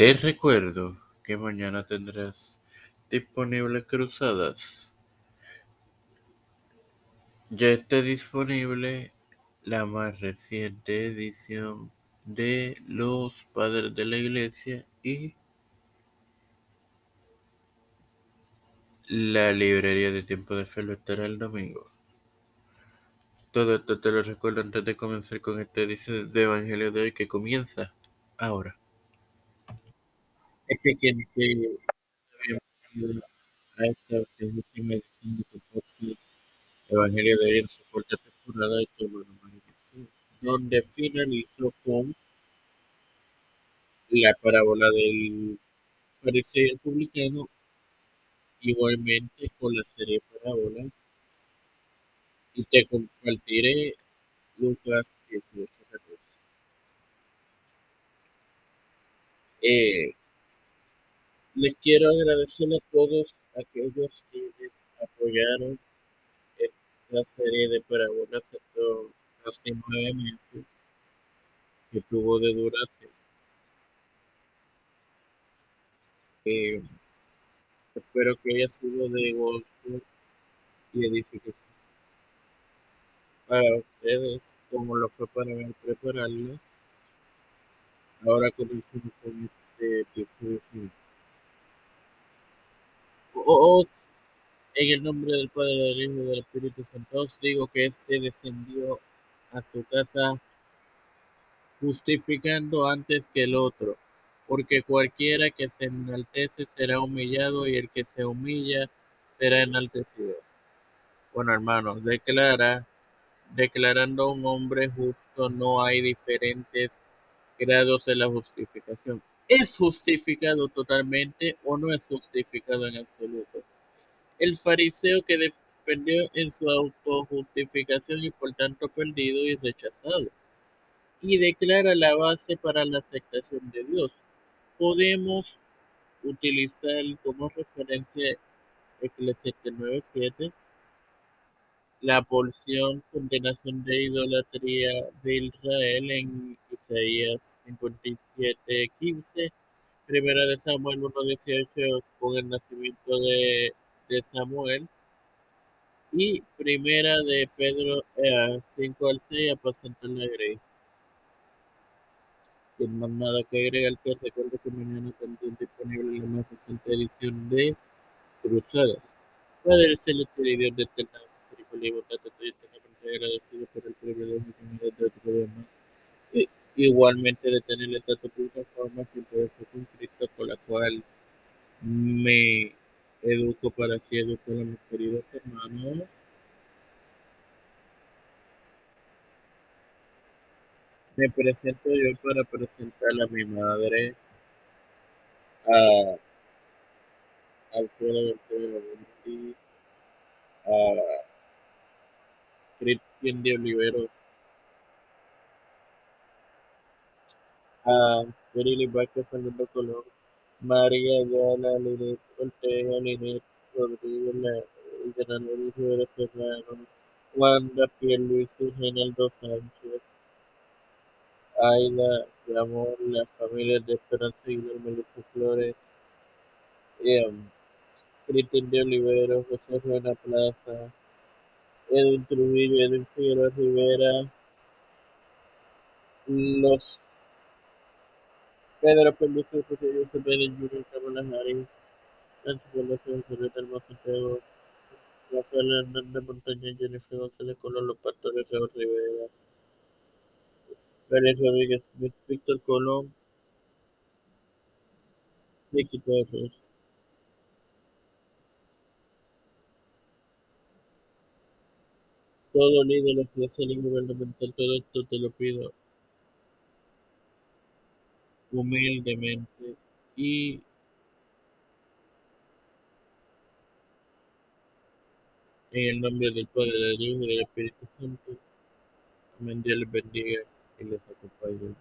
Te recuerdo que mañana tendrás disponibles cruzadas. Ya está disponible la más reciente edición de Los Padres de la Iglesia y la librería de Tiempo de Fe lo estará el domingo. Todo esto te lo recuerdo antes de comenzar con esta edición de Evangelio de hoy que comienza ahora. Que te bienvenido a esta edición de tu podcast Evangelio de hoy en su cuarta temporada de tu hermano donde finalizó con la parábola del fariseo publicano, igualmente con la serie parábola, y te compartiré Lucas 18, 14. Eh, les quiero agradecer a todos aquellos que apoyaron esta serie de parábolas estos casi nueve meses que tuvo de duración. Eh, espero que haya sido de gozo y edificación para ustedes, como lo fue para mí prepararlo. Ahora comenzamos con este episodio. En el nombre del Padre, del Hijo y del Espíritu Santo, os digo que este descendió a su casa justificando antes que el otro, porque cualquiera que se enaltece será humillado y el que se humilla será enaltecido. Bueno, hermanos, declara, declarando a un hombre justo no hay diferentes grados de la justificación. ¿Es justificado totalmente o no es justificado en absoluto? El fariseo que dependió en su autojustificación y por tanto perdido y rechazado, y declara la base para la aceptación de Dios. Podemos utilizar como referencia Eclesiastes 9.7, la porción condenación de idolatría de Israel en Isaías 57.15, Primera de Samuel 1.18 con el nacimiento de de Samuel y primera de Pedro 5 al 6 apacentar la grey. Sin más nada que agregar, te recuerdo que mañana también disponible la más reciente edición de Cruzadas. Padre Celeste y Dios de eterna bondad, estoy eternamente agradecido por el privilegio que me da de gobierno. Y igualmente de tener esta plataforma que puede ser con Cristo, por la cual me educo para así educar a mis queridos hermanos. Me presento yo para presentar a mi madre, a Alfredo García a Cristian de Olivero, a Verily Vázquez Fernando Colón, María Ayala, Linet Ortega, Linet Rodríguez, Gran Rivera Serrano, Wanda Pierluisi, Reinaldo Sánchez, Aida, Amor, las familias de Esperanza y Melissa Flores, eh, Cristian de Olivero, José Juana Plaza, Edwin Trujillo, Edwin Figueroa Rivera, los Pedro Peluso, José José Pérez Jr., Kamala Harris, Nancy Pelosi, Julieta Hermoso Santiago, Rafael Hernández Montaña, Jennifer González Colón, Raúl Rivera, Félix Rodríguez Víctor Colón, Vicky Torres. Todo líder eclesial y gubernamental, todo esto te lo pido humildemente y en el nombre del Padre, del Hijo y del Espíritu Santo. Amén. Dios les bendiga y les acompañe.